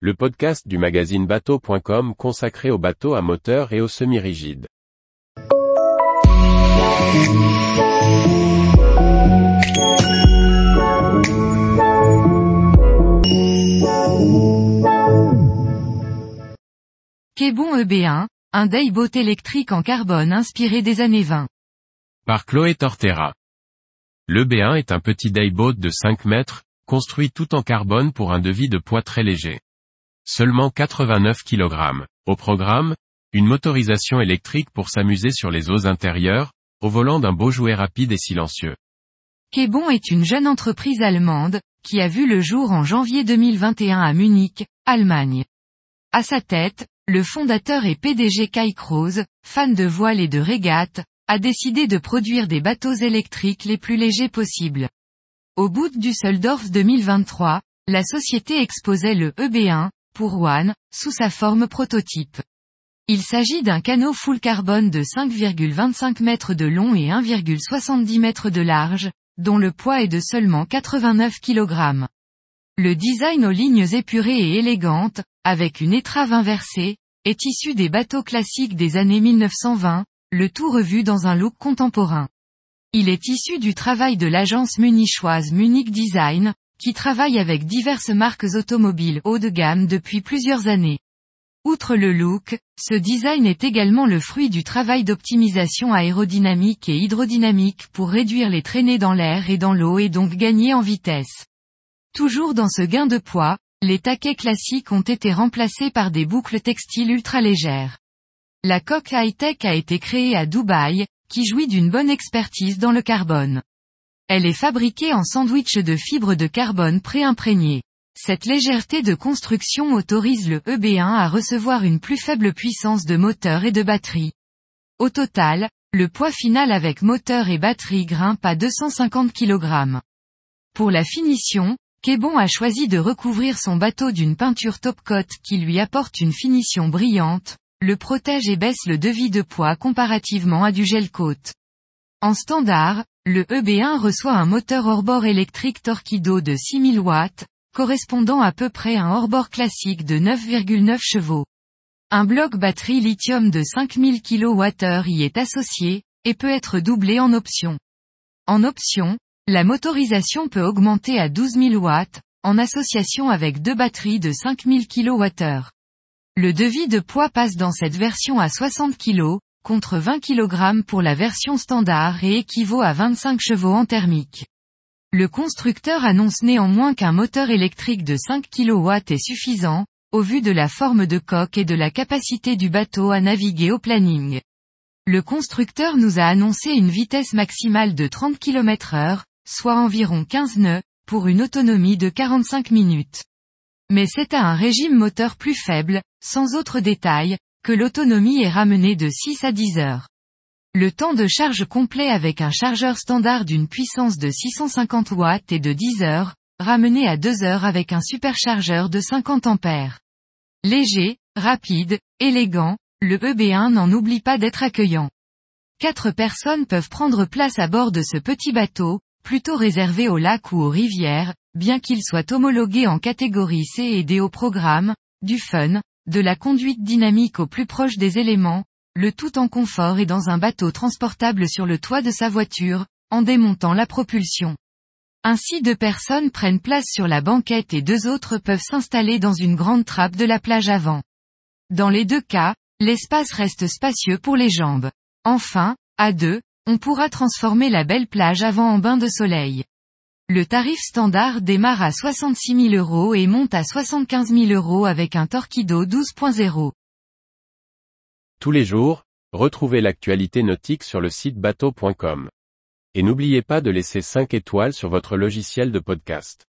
le podcast du magazine bateau.com consacré aux bateaux à moteur et aux semi-rigides. Québon EB1, un dayboat électrique en carbone inspiré des années 20. Par Chloé Tortera. Le B1 est un petit dayboat de 5 mètres, construit tout en carbone pour un devis de poids très léger. Seulement 89 kg. Au programme, une motorisation électrique pour s'amuser sur les eaux intérieures, au volant d'un beau jouet rapide et silencieux. Québon est une jeune entreprise allemande, qui a vu le jour en janvier 2021 à Munich, Allemagne. À sa tête, le fondateur et PDG Kai Kroos, fan de voile et de régate, a décidé de produire des bateaux électriques les plus légers possibles. Au bout du Düsseldorf 2023, la société exposait le EB1, pour One, sous sa forme prototype. Il s'agit d'un canot full carbone de 5,25 mètres de long et 1,70 mètres de large, dont le poids est de seulement 89 kg. Le design aux lignes épurées et élégantes, avec une étrave inversée, est issu des bateaux classiques des années 1920, le tout revu dans un look contemporain. Il est issu du travail de l'agence munichoise Munich Design, qui travaille avec diverses marques automobiles haut de gamme depuis plusieurs années. Outre le look, ce design est également le fruit du travail d'optimisation aérodynamique et hydrodynamique pour réduire les traînées dans l'air et dans l'eau et donc gagner en vitesse. Toujours dans ce gain de poids, les taquets classiques ont été remplacés par des boucles textiles ultra légères. La coque high-tech a été créée à Dubaï, qui jouit d'une bonne expertise dans le carbone. Elle est fabriquée en sandwich de fibres de carbone pré-imprégnées. Cette légèreté de construction autorise le EB1 à recevoir une plus faible puissance de moteur et de batterie. Au total, le poids final avec moteur et batterie grimpe à 250 kg. Pour la finition, Québon a choisi de recouvrir son bateau d'une peinture top coat qui lui apporte une finition brillante, le protège et baisse le devis de poids comparativement à du gel coat. En standard, le EB1 reçoit un moteur hors-bord électrique Torquido de 6000 watts, correspondant à peu près à un hors-bord classique de 9,9 chevaux. Un bloc batterie lithium de 5000 kWh y est associé, et peut être doublé en option. En option, la motorisation peut augmenter à 12 000 watts, en association avec deux batteries de 5000 kWh. Le devis de poids passe dans cette version à 60 kg, contre 20 kg pour la version standard et équivaut à 25 chevaux en thermique. Le constructeur annonce néanmoins qu'un moteur électrique de 5 kW est suffisant, au vu de la forme de coque et de la capacité du bateau à naviguer au planning. Le constructeur nous a annoncé une vitesse maximale de 30 km heure, soit environ 15 nœuds, pour une autonomie de 45 minutes. Mais c'est à un régime moteur plus faible, sans autre détail, que l'autonomie est ramenée de 6 à 10 heures. Le temps de charge complet avec un chargeur standard d'une puissance de 650 watts et de 10 heures, ramené à 2 heures avec un superchargeur de 50 ampères. Léger, rapide, élégant, le EB1 n'en oublie pas d'être accueillant. Quatre personnes peuvent prendre place à bord de ce petit bateau, plutôt réservé aux lacs ou aux rivières, bien qu'il soit homologué en catégorie C et D au programme, du fun, de la conduite dynamique au plus proche des éléments, le tout en confort et dans un bateau transportable sur le toit de sa voiture, en démontant la propulsion. Ainsi deux personnes prennent place sur la banquette et deux autres peuvent s'installer dans une grande trappe de la plage avant. Dans les deux cas, l'espace reste spacieux pour les jambes. Enfin, à deux, on pourra transformer la belle plage avant en bain de soleil. Le tarif standard démarre à 66 000 euros et monte à 75 000 euros avec un Torquido 12.0. Tous les jours, retrouvez l'actualité nautique sur le site bateau.com. Et n'oubliez pas de laisser 5 étoiles sur votre logiciel de podcast.